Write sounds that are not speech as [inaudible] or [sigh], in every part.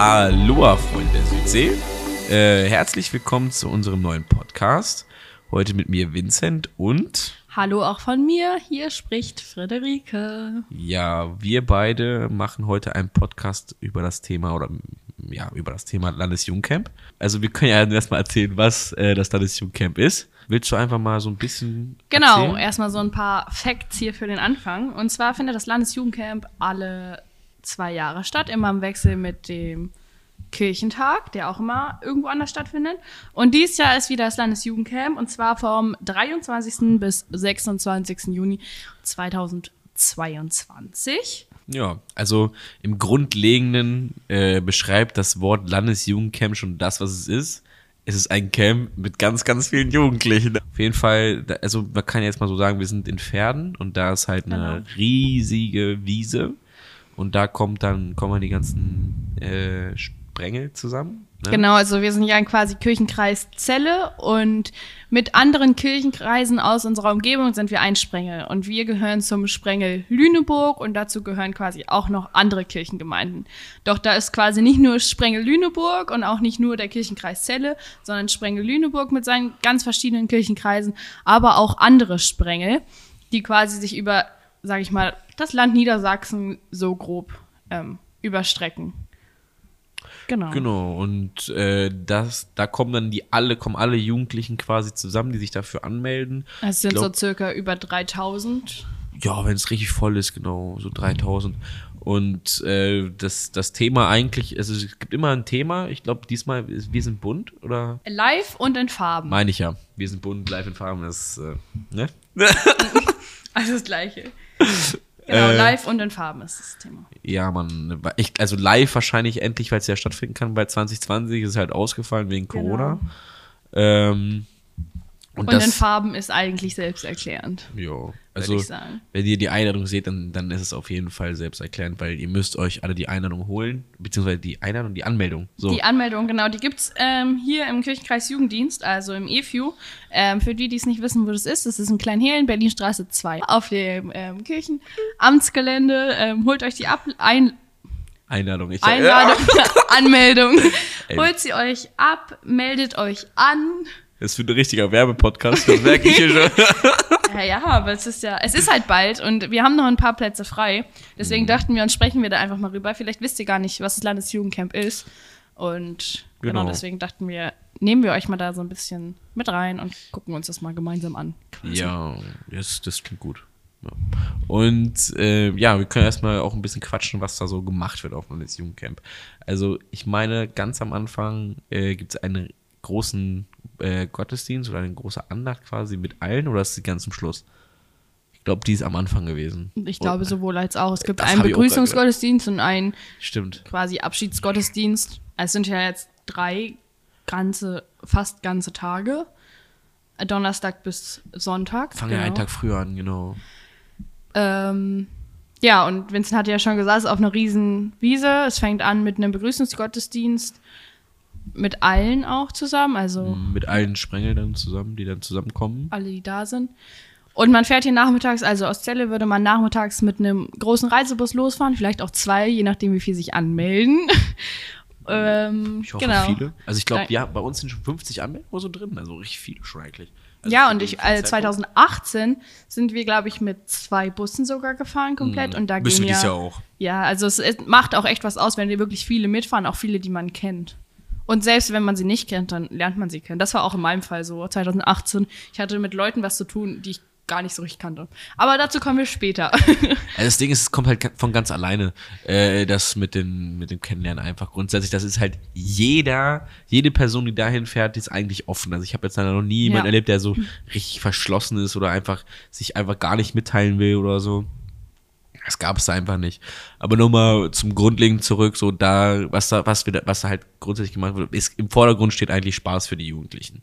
Aloha, Freunde der Südsee. Äh, herzlich willkommen zu unserem neuen Podcast. Heute mit mir Vincent und Hallo auch von mir, hier spricht Friederike. ja, wir beide machen heute einen Podcast über das Thema oder ja, über das Thema Landesjugendcamp. Also wir können ja erstmal erzählen, was äh, das Landesjugendcamp ist. Willst du einfach mal so ein bisschen Genau, erzählen? erstmal so ein paar Facts hier für den Anfang. Und zwar findet das Landesjugendcamp alle zwei Jahre statt, immer im Wechsel mit dem Kirchentag, der auch immer irgendwo anders stattfindet. Und dieses Jahr ist wieder das Landesjugendcamp und zwar vom 23. bis 26. Juni 2022. Ja, also im Grundlegenden äh, beschreibt das Wort Landesjugendcamp schon das, was es ist. Es ist ein Camp mit ganz, ganz vielen Jugendlichen. Auf jeden Fall, also man kann jetzt mal so sagen, wir sind in Pferden und da ist halt eine riesige Wiese und da kommt dann, kommen die ganzen äh, Sprengel zusammen. Ne? Genau, also wir sind ja quasi Kirchenkreis Celle und mit anderen Kirchenkreisen aus unserer Umgebung sind wir ein Sprengel. Und wir gehören zum Sprengel Lüneburg und dazu gehören quasi auch noch andere Kirchengemeinden. Doch da ist quasi nicht nur Sprengel Lüneburg und auch nicht nur der Kirchenkreis Celle, sondern Sprengel Lüneburg mit seinen ganz verschiedenen Kirchenkreisen, aber auch andere Sprengel, die quasi sich über, sag ich mal, das Land Niedersachsen so grob ähm, überstrecken. Genau. Genau, und äh, das, da kommen dann die alle, kommen alle Jugendlichen quasi zusammen, die sich dafür anmelden. Es sind glaub- so circa über 3000. Ja, wenn es richtig voll ist, genau, so 3000. Und äh, das, das Thema eigentlich, also es gibt immer ein Thema. Ich glaube, diesmal ist Wir sind bunt, oder? Live und in Farben. Meine ich ja. Wir sind bunt, live in Farben, das, äh, ne? [laughs] Also das gleiche. [laughs] Genau, Äh, live und in Farben ist das Thema. Ja, man, ich, also live wahrscheinlich endlich, weil es ja stattfinden kann. Bei 2020 ist es halt ausgefallen wegen Corona. Ähm, und, Und in das, Farben ist eigentlich selbsterklärend. ja, Würde also wenn ihr die Einladung seht, dann, dann ist es auf jeden Fall selbsterklärend, weil ihr müsst euch alle die Einladung holen, beziehungsweise die Einladung, die Anmeldung. So. Die Anmeldung, genau, die gibt's ähm, hier im Kirchenkreis Jugenddienst, also im EFU. Ähm, für die, die es nicht wissen, wo das ist, das ist in Kleinhehlen, Berlinstraße 2, auf dem ähm, Kirchenamtsgelände. Ähm, holt euch die Ab Ein Einladung. Ich Einladung, [laughs] [laughs] Anmeldung. Ey. Holt sie euch ab, meldet euch an. Das wird ein richtiger Werbepodcast, das merke ich hier schon. [laughs] Ja, ja, aber es ist ja, es ist halt bald und wir haben noch ein paar Plätze frei. Deswegen Mhm. dachten wir und sprechen wir da einfach mal rüber. Vielleicht wisst ihr gar nicht, was das Landesjugendcamp ist. Und genau. Genau. deswegen dachten wir, nehmen wir euch mal da so ein bisschen mit rein und gucken uns das mal gemeinsam an. quasi. Ja, das, das klingt gut. Ja. Und äh, ja, wir können erstmal auch ein bisschen quatschen, was da so gemacht wird auf dem Jugendcamp. Also ich meine, ganz am Anfang äh, gibt es einen großen äh, Gottesdienst oder eine große Andacht quasi mit allen oder ist die ganz zum Schluss? Ich glaube, die ist am Anfang gewesen. Ich glaube sowohl als auch. Es gibt einen Begrüßungsgottesdienst und einen Stimmt. quasi Abschiedsgottesdienst. Es sind ja jetzt drei ganze, fast ganze Tage. Donnerstag bis Sonntag. Fangen ja einen Tag früher an, genau. Ähm, ja, und Vincent hatte ja schon gesagt, es ist auf einer riesen Wiese. Es fängt an mit einem Begrüßungsgottesdienst mit allen auch zusammen, also Mit allen Sprengeln dann zusammen, die dann zusammenkommen. alle, die da sind. Und man fährt hier nachmittags, also aus Celle würde man nachmittags mit einem großen Reisebus losfahren, vielleicht auch zwei, je nachdem, wie viel sich anmelden. ähm, Ich hoffe, genau. viele. Also ich glaube, ja, bei uns sind schon 50 Anmeldungen so drin. Also richtig viele schon eigentlich. Also Ja, und ich, äh, Zeitpunkt. 2018 sind wir, glaube ich, mit zwei Bussen sogar gefahren komplett. Und da Mhm. Müssen gehen wir ja, dies Jahr auch. Ja, also es, es macht auch echt was aus, wenn wir wirklich viele mitfahren, auch viele, die man kennt. Und selbst wenn man sie nicht kennt, dann lernt man sie kennen. Das war auch in meinem Fall so, 2018. Ich hatte mit Leuten was zu tun, die ich gar nicht so richtig kannte. Aber dazu kommen wir später. [laughs] Also das Ding ist, es kommt halt von ganz alleine, äh, das mit, den, mit dem Kennenlernen einfach. Grundsätzlich, das ist halt jeder, jede Person, die dahin fährt, die ist eigentlich offen. Also ich habe jetzt leider noch nie jemanden Ja. erlebt, der so richtig verschlossen ist oder einfach sich einfach gar nicht mitteilen will oder so. Das gab es einfach nicht. Aber nochmal zum Grundlegenden zurück, so da, was da, was wir was da halt grundsätzlich gemacht wird, ist im Vordergrund steht eigentlich Spaß für die Jugendlichen.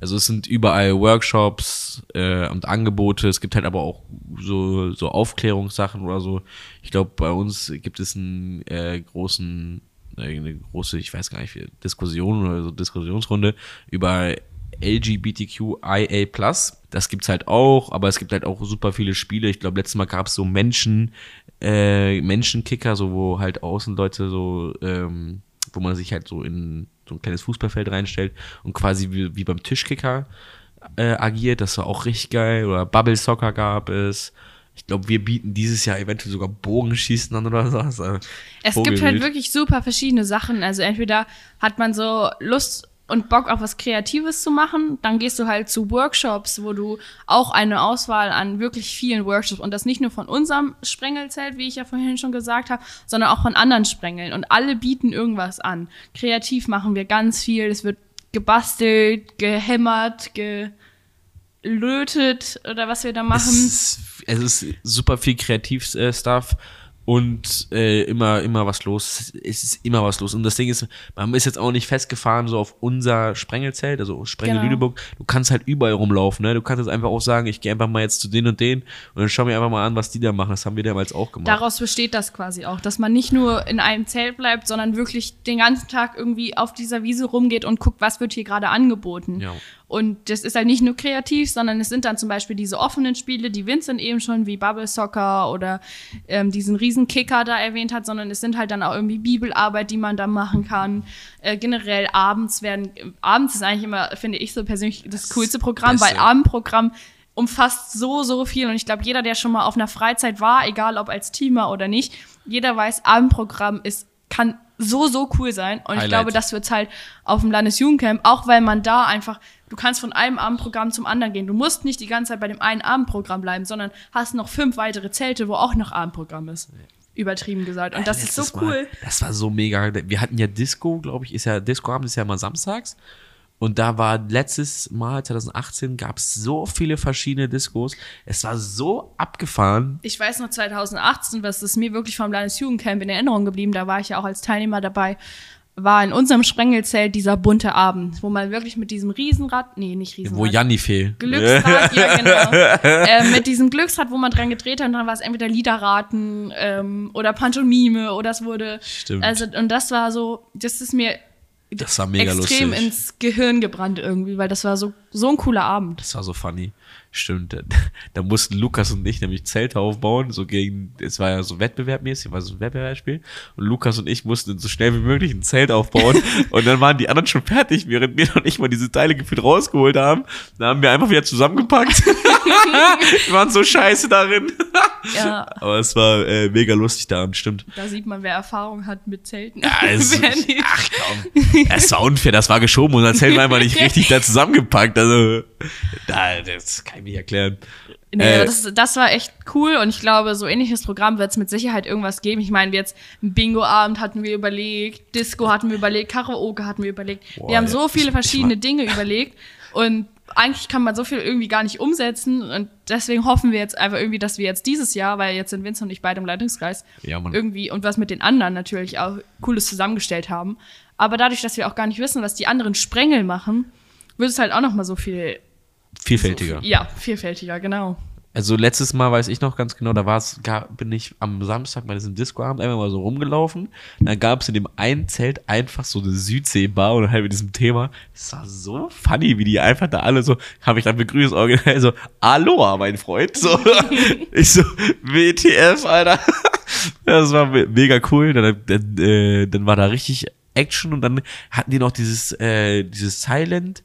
Also es sind überall Workshops äh, und Angebote. Es gibt halt aber auch so, so Aufklärungssachen oder so. Ich glaube, bei uns gibt es einen äh, großen, äh, eine große, ich weiß gar nicht, Diskussion oder so Diskussionsrunde über LGBTQIA+. Das gibt's halt auch, aber es gibt halt auch super viele Spiele. Ich glaube, letztes Mal gab's so Menschen, äh, Menschenkicker, so wo halt Außenleute so ähm, wo man sich halt so in so ein kleines Fußballfeld reinstellt und quasi wie, wie beim Tischkicker äh, agiert. Das war auch richtig geil. Oder Bubble Soccer gab es. Ich glaube, wir bieten dieses Jahr eventuell sogar Bogenschießen an oder so. Es gibt halt wirklich super verschiedene Sachen. Also entweder hat man so Lust und Bock auf was Kreatives zu machen, dann gehst du halt zu Workshops, wo du auch eine Auswahl an wirklich vielen Workshops und das nicht nur von unserem Sprengelzelt, wie ich ja vorhin schon gesagt habe, sondern auch von anderen Sprengeln und alle bieten irgendwas an. Kreativ machen wir ganz viel, es wird gebastelt, gehämmert, gelötet oder was wir da machen. Es ist, es ist super viel Kreativ-Stuff und äh, immer, immer was los. Es ist immer was los. Und das Ding ist, man ist jetzt auch nicht festgefahren so auf unser Sprengelzelt, also Sprengel Genau. Lüneburg. Du kannst halt überall rumlaufen, ne? Du kannst jetzt einfach auch sagen, ich gehe einfach mal jetzt zu den und den und dann schau mir einfach mal an, was die da machen. Das haben wir damals auch gemacht. Daraus besteht das quasi auch, dass man nicht nur in einem Zelt bleibt, sondern wirklich den ganzen Tag irgendwie auf dieser Wiese rumgeht und guckt, was wird hier gerade angeboten. Ja. Und das ist halt nicht nur kreativ, sondern es sind dann zum Beispiel diese offenen Spiele, die Vincent eben schon wie Bubble Soccer oder ähm, diesen riesen Kicker da erwähnt hat, sondern es sind halt dann auch irgendwie Bibelarbeit, die man da machen kann. Äh, generell abends werden, abends ist eigentlich immer, finde ich so persönlich, das coolste Programm, Beste. weil Abendprogramm umfasst so, so viel. Und ich glaube, jeder, der schon mal auf einer Freizeit war, egal ob als Teamer oder nicht, jeder weiß, Abendprogramm ist, kann so, so cool sein. Und ich Highlight. glaube, das wird halt auf dem Landesjugendcamp, auch weil man da einfach, du kannst von einem Abendprogramm zum anderen gehen. Du musst nicht die ganze Zeit bei dem einen Abendprogramm bleiben, sondern hast noch fünf weitere Zelte, wo auch noch Abendprogramm ist. Übertrieben gesagt. Und das ist so cool. Mal, das war so mega. Wir hatten ja Disco, glaube ich, ist ja, Disco-Abend ist ja immer samstags. Und da war letztes Mal, 2018, gab es so viele verschiedene Discos. Es war so abgefahren. Ich weiß noch 2018, was ist mir wirklich vom Landesjugendcamp in Erinnerung geblieben, da war ich ja auch als Teilnehmer dabei, war in unserem Sprengelzelt dieser bunte Abend, wo man wirklich mit diesem Riesenrad, nee, nicht Riesenrad. Wo Janni fehl. Glücksrad, ja [laughs] genau. äh, mit diesem Glücksrad, wo man dran gedreht hat, und dann war es entweder Liederraten ähm, oder Pantomime oder es wurde. Stimmt. Also und das war so, das ist mir Das war mega extrem lustig. ins Gehirn gebrannt irgendwie, weil das war so so ein cooler Abend. Das war so funny. Stimmt. Da, [laughs] da mussten Lukas und ich nämlich Zelte aufbauen, so gegen, es war ja so wettbewerbmäßig, war so ein Wettbewerbsspiel. Und Lukas und ich mussten so schnell wie möglich ein Zelt aufbauen. [laughs] und dann waren die anderen schon fertig, während wir noch nicht mal diese Teile gefühlt rausgeholt haben. Da haben wir einfach wieder zusammengepackt. [laughs] wir waren so scheiße darin. Ja, Aber es war äh, mega lustig daran, stimmt. da sieht man, wer Erfahrung hat mit Zelten. Ja, nicht. ach komm. Es war unfair, das war geschoben und das Zelt war einfach nicht richtig da zusammengepackt. Also, da, das kann ich nicht erklären. Nee, Äh, das, das war echt cool und ich glaube, so ähnliches Programm wird es mit Sicherheit irgendwas geben. Ich meine, wir jetzt einen Bingo-Abend hatten wir überlegt, Disco hatten wir überlegt, Karaoke hatten wir überlegt. Boah, wir haben so viele verschiedene Dinge überlegt und eigentlich kann man so viel irgendwie gar nicht umsetzen und deswegen hoffen wir jetzt einfach irgendwie, dass wir jetzt dieses Jahr, weil jetzt sind Vincent und ich beide im Leitungskreis, Ja, irgendwie und was mit den anderen natürlich auch Cooles zusammengestellt haben. Aber dadurch, dass wir auch gar nicht wissen, was die anderen Sprengel machen, wird es halt auch noch mal so viel Vielfältiger. ja, vielfältiger, genau. Also letztes Mal weiß ich noch ganz genau, da war's, ga- bin ich am Samstag bei diesem Discoabend einmal mal so rumgelaufen. Dann gab es in dem einen Zelt einfach so eine Südseebar und halt mit diesem Thema. Das war so funny, wie die einfach da alle so, habe ich dann begrüßt, original so, Aloha, mein Freund. So, [laughs] ich so, WTF, Alter. Das war me- mega cool. Dann, dann, äh, dann war da richtig Action und dann hatten die noch dieses, äh, dieses Silent,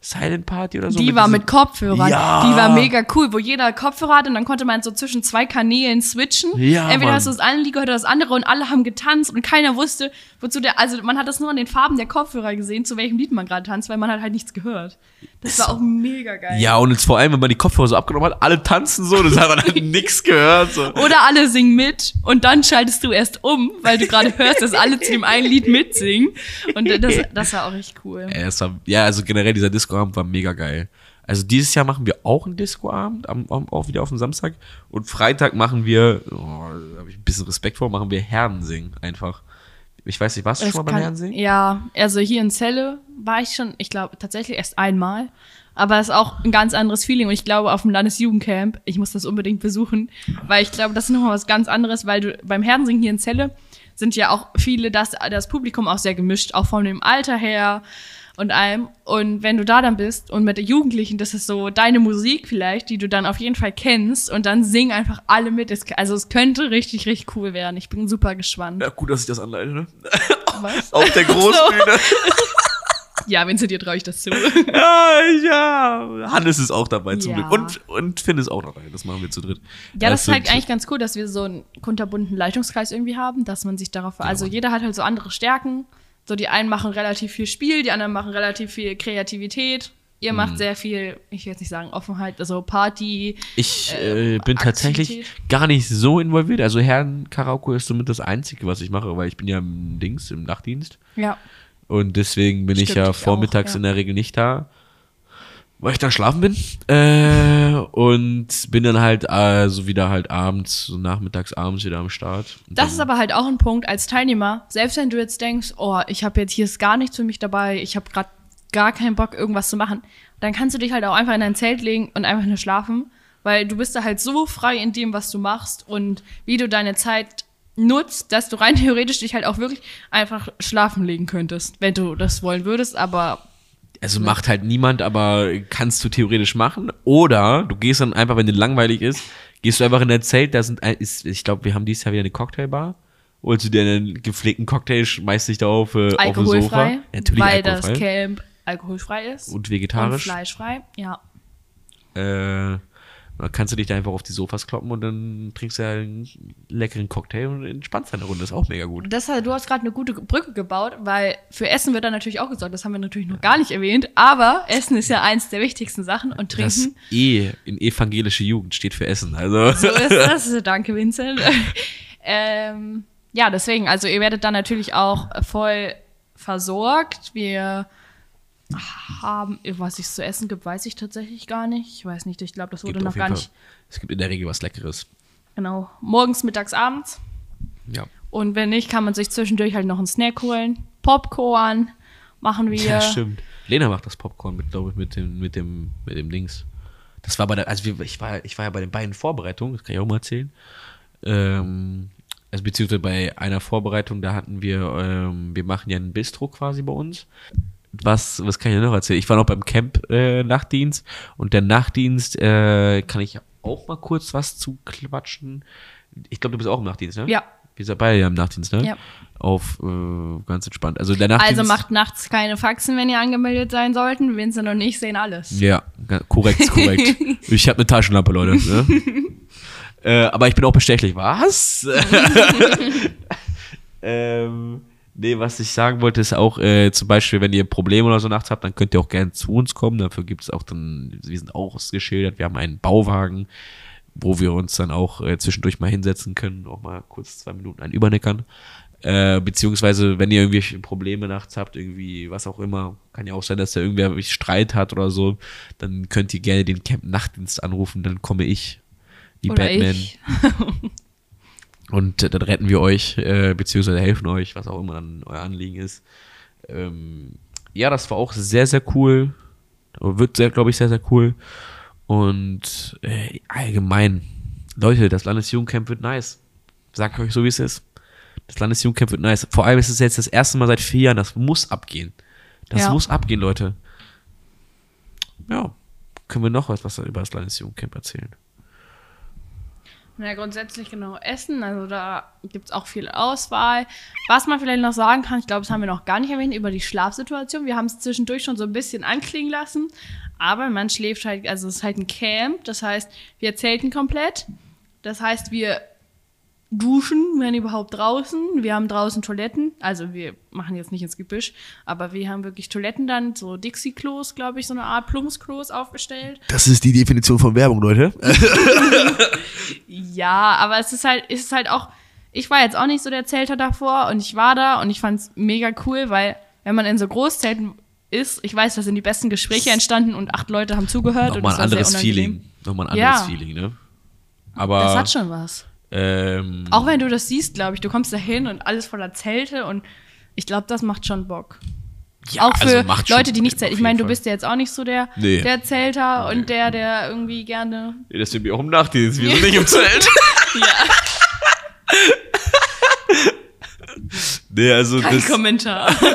Silent Party oder so. Die war diesem- mit Kopfhörern. Ja. Die war mega cool, wo jeder Kopfhörer hatte und dann konnte man so zwischen zwei Kanälen switchen. Ja, Entweder Mann. hast du das eine Lied gehört oder das andere und alle haben getanzt und keiner wusste, wozu der, also man hat das nur an den Farben der Kopfhörer gesehen, zu welchem Lied man gerade tanzt, weil man hat halt nichts gehört. Das war auch mega geil. Ja, und jetzt vor allem, wenn man die Kopfhörer so abgenommen hat, alle tanzen so, das hat man halt [laughs] nix gehört. So. Oder alle singen mit und dann schaltest du erst um, weil du gerade hörst, dass alle zu dem einen Lied mitsingen. Und das, das war auch richtig cool. Das war, ja, also generell dieser Discoabend war mega geil. Also dieses Jahr machen wir auch einen Discoabend, am, am, auch wieder auf dem Samstag. Und Freitag machen wir, oh, da habe ich ein bisschen Respekt vor, machen wir Herrensingen einfach. Ich weiß nicht, warst du Es schon mal beim Herrensingen? Ja, also hier in Celle war ich schon, ich glaube, tatsächlich erst einmal. Aber es ist auch ein ganz anderes Feeling. Und ich glaube, auf dem Landesjugendcamp, ich muss das unbedingt besuchen, weil ich glaube, das ist nochmal was ganz anderes, weil du beim Herdensingen hier in Celle sind ja auch viele, das, das Publikum auch sehr gemischt, auch von dem Alter her und allem. Und wenn du da dann bist und mit den Jugendlichen, das ist so deine Musik vielleicht, die du dann auf jeden Fall kennst und dann singen einfach alle mit. Es, also es könnte richtig, richtig cool werden. Ich bin super gespannt. Ja, gut, dass ich das anleite, ne? Was? [laughs] auf der Großbühne. [laughs] Ja, Vincent, dir traue ich das zu. [laughs] ja, ja. Hannes ist auch dabei zum Ja. Glück. Und, und Finn ist auch dabei. Das machen wir zu dritt. Ja, das ist sind- halt eigentlich ganz cool, dass wir so einen kunterbunten Leitungskreis irgendwie haben, dass man sich darauf, also jeder hat halt so andere Stärken. So die einen machen relativ viel Spiel, die anderen machen relativ viel Kreativität. Ihr macht Mhm. sehr viel, ich will jetzt nicht sagen Offenheit, also Party. Ich äh, äh, bin tatsächlich Aktivität. gar nicht so involviert. Also Herren Karaoke ist somit das Einzige, was ich mache, weil ich bin ja im Dings, im Nachtdienst. Ja. Und deswegen bin ich Stimmt, ja ich vormittags auch, ja. in der Regel nicht da, weil ich dann schlafen bin. Äh, und bin dann halt äh, so wieder halt abends, so nachmittags abends wieder am Start. Und Das ist aber halt auch ein Punkt als Teilnehmer, selbst wenn du jetzt denkst, oh, ich habe jetzt hier ist gar nichts für mich dabei, ich habe gerade gar keinen Bock, irgendwas zu machen, dann kannst du dich halt auch einfach in dein Zelt legen und einfach nur schlafen, weil du bist da halt so frei in dem, was du machst und wie du deine Zeit nutzt, dass du rein [laughs] theoretisch dich halt auch wirklich einfach schlafen legen könntest, wenn du das wollen würdest, aber Also macht halt niemand, aber kannst du theoretisch machen. Oder du gehst dann einfach, wenn dir langweilig ist, gehst du einfach in dein Zelt, da sind, ein- ist, ich glaube, wir haben dieses Jahr wieder eine Cocktailbar. Holst du dir einen gepflegten Cocktail, schmeißt dich da auf, äh, auf ein Sofa. alkoholfrei, Natürlich weil das alkoholfrei. Camp alkoholfrei ist Und und vegetarisch. fleischfrei, ja. Äh, dann kannst du dich da einfach auf die Sofas kloppen und dann trinkst du ja einen leckeren Cocktail und entspannst deine Runde. ist auch mega gut. Das, du hast gerade eine gute Brücke gebaut, weil für Essen wird da natürlich auch gesorgt. Das haben wir natürlich noch gar nicht erwähnt. Aber Essen ist ja eins der wichtigsten Sachen und Das Trinken. E in evangelische Jugend steht für Essen. Also So ist das. [laughs] Danke, Vincent. [laughs] ähm, ja, deswegen, also ihr werdet da natürlich auch voll versorgt. Wir haben, was es zu essen gibt, weiß ich tatsächlich gar nicht. Ich weiß nicht, ich glaube, das wurde noch gar Fall- nicht. Es gibt in der Regel was Leckeres. Genau. Morgens, mittags, abends. Ja. Und wenn nicht, kann man sich zwischendurch halt noch einen Snack holen. Popcorn machen wir. Ja, stimmt. Lena macht das Popcorn mit, glaube ich, mit dem, mit dem, mit dem Dings. Das war bei der, also ich war, ich war ja bei den beiden Vorbereitungen, das kann ich auch mal erzählen. Ähm, also beziehungsweise bei einer Vorbereitung, da hatten wir, ähm, wir machen ja einen Bistro quasi bei uns. Was, was kann ich noch erzählen? Ich war noch beim Camp äh, Nachtdienst und der Nachtdienst äh, kann ich auch mal kurz was zu quatschen. Ich glaube, du bist auch im Nachtdienst, ne? Ja. Wir sind beide ja im Nachtdienst, ne? Ja. Auf äh, ganz entspannt. Also der Nachtdienst. Also macht nachts keine Faxen, wenn ihr angemeldet sein sollten. Vincent und ich sehen alles. Ja, korrekt, korrekt. [laughs] ich habe eine Taschenlampe, Leute. Ne? äh, aber ich bin auch bestechlich. Was? [laughs] [laughs] ähm, nee, was ich sagen wollte, ist auch, äh, zum Beispiel, wenn ihr Probleme oder so nachts habt, dann könnt ihr auch gerne zu uns kommen. Dafür gibt es auch dann, wir sind auch ausgeschildert, wir haben einen Bauwagen, wo wir uns dann auch äh, zwischendurch mal hinsetzen können, auch mal kurz zwei Minuten einen übernickern. Äh, beziehungsweise, wenn ihr irgendwelche Probleme nachts habt, irgendwie, was auch immer, kann ja auch sein, dass da irgendwer Streit hat oder so, dann könnt ihr gerne den Camp Nachtdienst anrufen, dann komme ich, wie Oder Batman, ich. [laughs] und äh, dann retten wir euch, äh, beziehungsweise helfen euch, was auch immer dann euer Anliegen ist. Ähm, ja, das war auch sehr, sehr cool. Wird, sehr, glaube ich, sehr, sehr cool. Und äh, allgemein, Leute, das Landesjugendcamp wird nice. Sag euch so, wie es ist. Das Landesjugendcamp wird nice. Vor allem ist es jetzt das erste Mal seit vier Jahren. Das muss abgehen. Das Ja. muss abgehen, Leute. Ja. Können wir noch was, was über das Landesjugendcamp erzählen? Na, grundsätzlich genau Essen, also da gibt es auch viel Auswahl. Was man vielleicht noch sagen kann, ich glaube, das haben wir noch gar nicht erwähnt, über die Schlafsituation. Wir haben es zwischendurch schon so ein bisschen anklingen lassen, aber man schläft halt, also es ist halt ein Camp, das heißt, wir zelten komplett. Das heißt, wir duschen, wenn überhaupt draußen. Wir haben draußen Toiletten, also wir machen jetzt nicht ins Gebüsch, aber wir haben wirklich Toiletten dann, so Dixie-Klos, glaube ich, so eine Art Plumpsklos aufgestellt. Das ist die Definition von Werbung, Leute. [laughs] Ja, aber es ist halt, es ist halt auch, ich war jetzt auch nicht so der Zelter davor und ich war da und ich fand's mega cool, weil wenn man in so Großzelten ist, ich weiß, da sind die besten Gespräche entstanden und acht Leute haben zugehört und Nochmal das ein anderes. Feeling. Nochmal ein anderes Ja. Feeling, ne? Aber. Das hat schon was. Ähm, Auch wenn du das siehst, glaube ich, du kommst da hin und alles voller Zelte und ich glaube, das macht schon Bock. ja, auch für also macht schon Leute, die nicht zelten. Ich meine, du Fall. bist ja jetzt auch nicht so der, Nee. der Zelter und der, der irgendwie gerne. Nee, das sind wir auch im Nachtdienst. Wir sind nicht im [laughs] Zelt. Ja, [laughs] nee, also kein das. Kommentar. [laughs]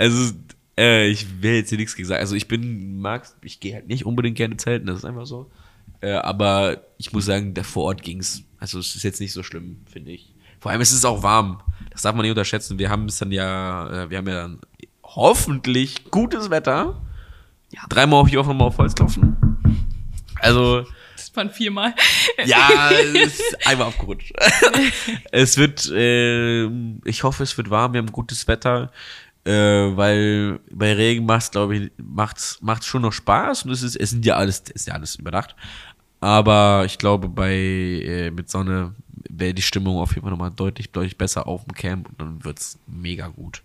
Also, äh, ich will jetzt hier nichts gegen sagen. Also, ich bin, mag, ich gehe halt nicht unbedingt gerne zelten, das ist einfach so. Äh, aber ich muss sagen, da vor Ort ging's. Also, es ist jetzt nicht so schlimm, finde ich. Vor allem es ist auch warm. Das darf man nicht unterschätzen. Wir haben es dann ja, äh, wir haben ja dann hoffentlich gutes Wetter. Ja. Dreimal auf ich auch nochmal auf Holz klopfen. Also. Das waren viermal. Ja, [laughs] es ist einmal aufgerutscht. [laughs] es wird, äh, ich hoffe, es wird warm. Wir haben gutes Wetter. Äh, weil bei Regen macht's, glaube ich, macht's, macht's schon noch Spaß und es ist, es sind ja alles, ist ja alles überdacht. Aber ich glaube, bei äh, mit Sonne wäre die Stimmung auf jeden Fall nochmal deutlich, deutlich besser auf dem Camp und dann wird's mega gut.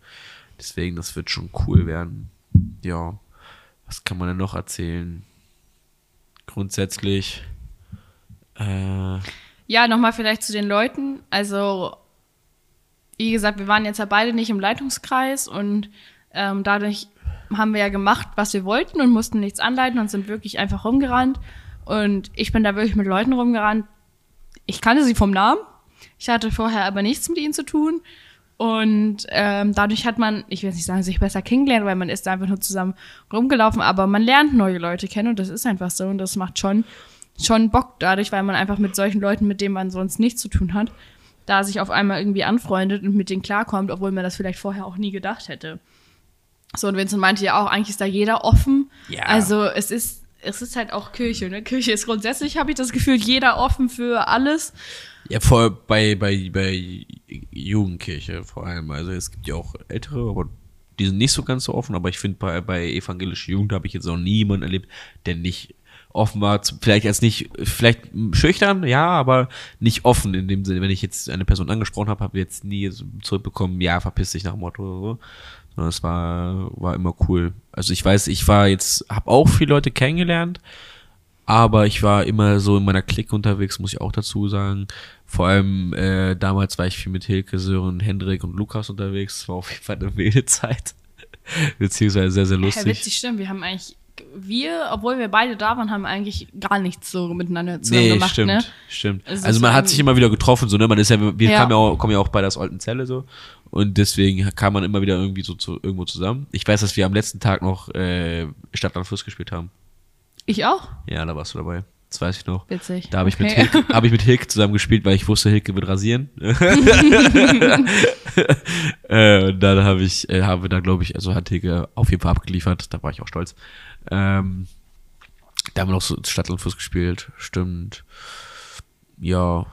Deswegen, das wird schon cool werden. Ja. Was kann man denn noch erzählen? Grundsätzlich. Äh, ja, nochmal vielleicht zu den Leuten. Also, wie gesagt, wir waren jetzt ja beide nicht im Leitungskreis und ähm, dadurch haben wir ja gemacht, was wir wollten und mussten nichts anleiten und sind wirklich einfach rumgerannt. Und ich bin da wirklich mit Leuten rumgerannt. Ich kannte sie vom Namen. Ich hatte vorher aber nichts mit ihnen zu tun. Und ähm, dadurch hat man, ich will nicht sagen, sich besser kennengelernt, weil man ist einfach nur zusammen rumgelaufen, aber man lernt neue Leute kennen und das ist einfach so und das macht schon, schon Bock dadurch, weil man einfach mit solchen Leuten, mit denen man sonst nichts zu tun hat, da sich auf einmal irgendwie anfreundet und mit denen klarkommt, obwohl man das vielleicht vorher auch nie gedacht hätte. So, und Vincent meinte ja auch, eigentlich ist da jeder offen. Ja. Also es ist, es ist halt auch Kirche, ne? Kirche ist grundsätzlich, habe ich das Gefühl, jeder offen für alles. Ja, vor bei, bei, bei Jugendkirche vor allem. Also es gibt ja auch ältere, aber die sind nicht so ganz so offen, aber ich finde, bei, bei evangelischer Jugend habe ich jetzt auch niemanden erlebt, der nicht offen war, vielleicht als nicht, vielleicht schüchtern, ja, aber nicht offen in dem Sinne. Wenn ich jetzt eine Person angesprochen habe, habe ich jetzt nie zurückbekommen, ja, verpiss dich nach dem Motto oder so. Sondern es war, war immer cool. Also ich weiß, ich war jetzt, habe auch viele Leute kennengelernt, aber ich war immer so in meiner Clique unterwegs, muss ich auch dazu sagen. Vor allem äh, damals war ich viel mit Hilke, Sören, Hendrik und Lukas unterwegs. Das war auf jeden Fall eine wilde [laughs] Zeit. Beziehungsweise sehr, sehr lustig. Ja, witzig, stimmt. Wir haben eigentlich, wir, obwohl wir beide da waren, haben eigentlich gar nichts so miteinander zusammen nee, gemacht. Stimmt, ne? stimmt. Also, also man hat sich immer wieder getroffen, so, ne? Man ist ja, wir ja. ja auch, kommen ja auch bei das Zelle so. Und deswegen kam man immer wieder irgendwie so zu, irgendwo zusammen. Ich weiß, dass wir am letzten Tag noch äh, Stadtland Fluss gespielt haben. Ich auch? Ja, da warst du dabei. Das weiß ich noch. Witzig. Da habe ich, okay. Mit hab ich mit Hilke zusammen gespielt, weil ich wusste, Hilke wird rasieren. [laughs] [laughs] äh, und dann habe ich, äh, haben wir da, glaube ich, also hat Hilke auf jeden Fall abgeliefert. Da war ich auch stolz. Ähm, da haben wir noch so Stadt und Fuß gespielt. Stimmt. Ja,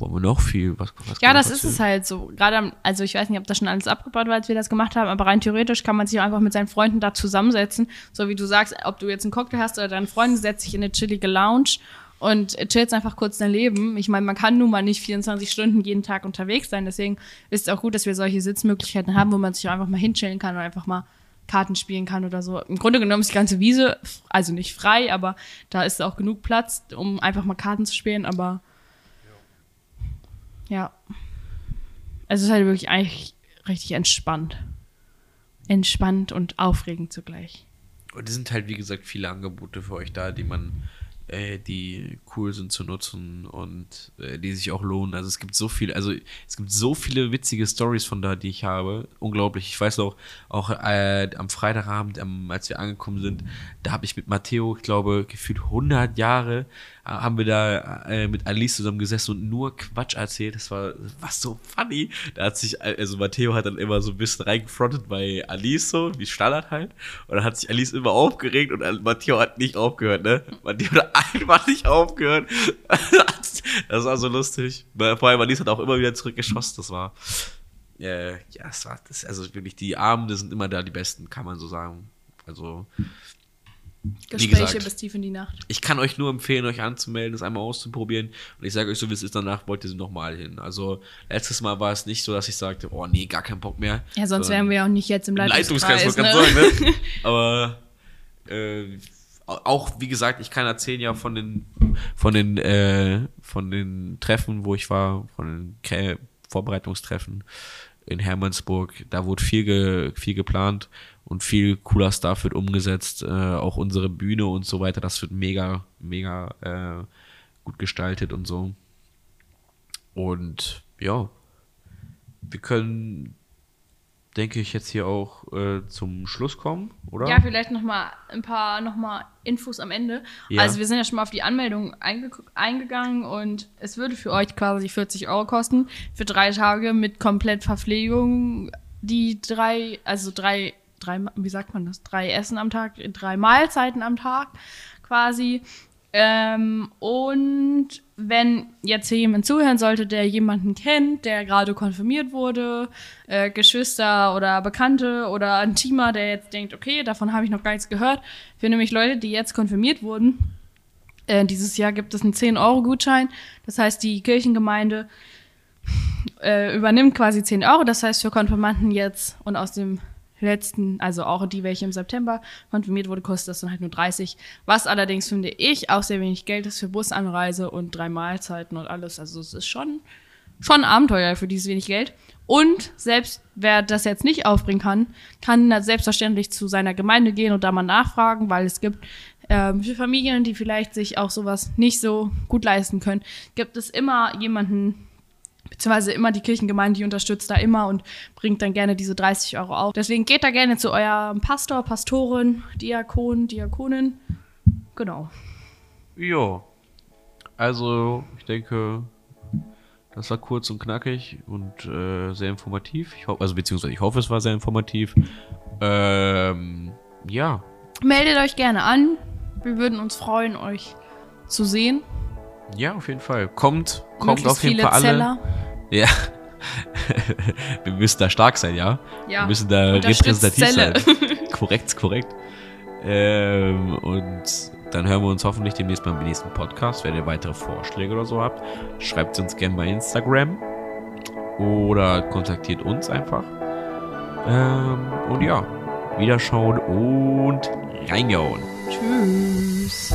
wollen wir noch viel? Was, was ja, das ist es halt so. Gerade, also ich weiß nicht, ob das schon alles abgebaut war, als wir das gemacht haben, aber rein theoretisch kann man sich auch einfach mit seinen Freunden da zusammensetzen. So wie du sagst, ob du jetzt einen Cocktail hast oder deine Freunde, setzt sich in eine chillige Lounge und chillst einfach kurz dein Leben. Ich meine, man kann nun mal nicht 24 Stunden jeden Tag unterwegs sein. Deswegen ist es auch gut, dass wir solche Sitzmöglichkeiten haben, wo man sich auch einfach mal hinchillen kann und einfach mal Karten spielen kann oder so. Im Grunde genommen ist die ganze Wiese, also nicht frei, aber da ist auch genug Platz, um einfach mal Karten zu spielen, aber ja. Also es ist halt wirklich eigentlich richtig entspannt. Entspannt und aufregend zugleich. Und es sind halt, wie gesagt, viele Angebote für euch da, die man äh, die cool sind zu nutzen und äh, die sich auch lohnen. Also es gibt so viele, also es gibt so viele witzige Stories von da, die ich habe. Unglaublich. Ich weiß auch, auch äh, am Freitagabend, ähm, als wir angekommen sind, da habe ich mit Matteo, ich glaube, gefühlt 100 Jahre haben wir da äh, mit Alice zusammen gesessen und nur Quatsch erzählt. Das war was so funny. Da hat sich, also Matteo hat dann immer so ein bisschen reingefrontet bei Alice so, wie Standard halt. Und dann hat sich Alice immer aufgeregt und Matteo hat nicht aufgehört, ne? Matteo hat [laughs] einfach nicht aufgehört. [laughs] das war so lustig. Vor allem Alice hat auch immer wieder zurückgeschossen. Das war, äh, ja, es war, das, also wirklich, die Abende sind immer da die besten, kann man so sagen. Also, Gespräche gesagt, bis tief in die Nacht. Ich kann euch nur empfehlen, euch anzumelden, das einmal auszuprobieren. Und ich sage euch so, wie es ist, danach wollt ihr sie nochmal hin. Also letztes Mal war es nicht so, dass ich sagte, oh nee, gar keinen Bock mehr. Ja, sonst wären wir ja auch nicht jetzt im Leitungskreis. Leitungskreis, ne? sagen, ne? [laughs] Aber äh, auch, wie gesagt, ich kann erzählen ja von den, von den, äh, von den Treffen, wo ich war, von den Vorbereitungstreffen in Hermannsburg. Da wurde viel, ge, viel geplant und viel cooler Stuff wird umgesetzt. Äh, auch unsere Bühne und so weiter, das wird mega, mega äh, gut gestaltet und so. Und ja, wir können denke ich, jetzt hier auch äh, zum Schluss kommen, oder? Ja, vielleicht noch mal ein paar noch mal Infos am Ende. Ja. Also wir sind ja schon mal auf die Anmeldung einge eingegangen und es würde für euch quasi 40 Euro kosten für drei Tage mit komplett Verpflegung. Die drei, also drei, drei, wie sagt man das? Drei Essen am Tag, drei Mahlzeiten am Tag quasi. Ähm, und wenn jetzt hier jemand zuhören sollte, der jemanden kennt, der gerade konfirmiert wurde, äh, Geschwister oder Bekannte oder ein Teamer, der jetzt denkt, okay, davon habe ich noch gar nichts gehört. Für nämlich Leute, die jetzt konfirmiert wurden, äh, dieses Jahr gibt es einen 10-Euro-Gutschein. Das heißt, die Kirchengemeinde äh, übernimmt quasi 10 Euro. Das heißt, für Konfirmanden jetzt und aus dem letzten, also auch die, welche im September konfirmiert wurde, kostet das dann halt nur 30. Was allerdings, finde ich, auch sehr wenig Geld ist für Busanreise und drei Mahlzeiten und alles. Also es ist schon, schon ein Abenteuer für dieses wenig Geld. Und selbst wer das jetzt nicht aufbringen kann, kann selbstverständlich zu seiner Gemeinde gehen und da mal nachfragen, weil es gibt ähm, für Familien, die vielleicht sich auch sowas nicht so gut leisten können, gibt es immer jemanden, beziehungsweise immer die Kirchengemeinde, die unterstützt da immer und bringt dann gerne diese 30 Euro auf. Deswegen geht da gerne zu eurem Pastor, Pastorin, Diakon, Diakonin. Genau. Ja. Also, ich denke, das war kurz und knackig und äh, sehr informativ. Ich hoffe, also beziehungsweise ich hoffe, es war sehr informativ. Ähm, ja. Meldet euch gerne an. Wir würden uns freuen, euch zu sehen. Ja, auf jeden Fall. Kommt, kommt Möglichst auf jeden Fall alle. Zeller. [laughs] Ja. [laughs] Wir müssen da stark sein, ja? Ja. Wir müssen da repräsentativ sein. [laughs] korrekt, korrekt. Ähm, und dann hören wir uns hoffentlich demnächst beim nächsten Podcast. Wenn ihr weitere Vorschläge oder so habt, schreibt uns gerne bei Instagram oder kontaktiert uns einfach. Ähm, und ja, wiederschauen und reingehauen. Tschüss.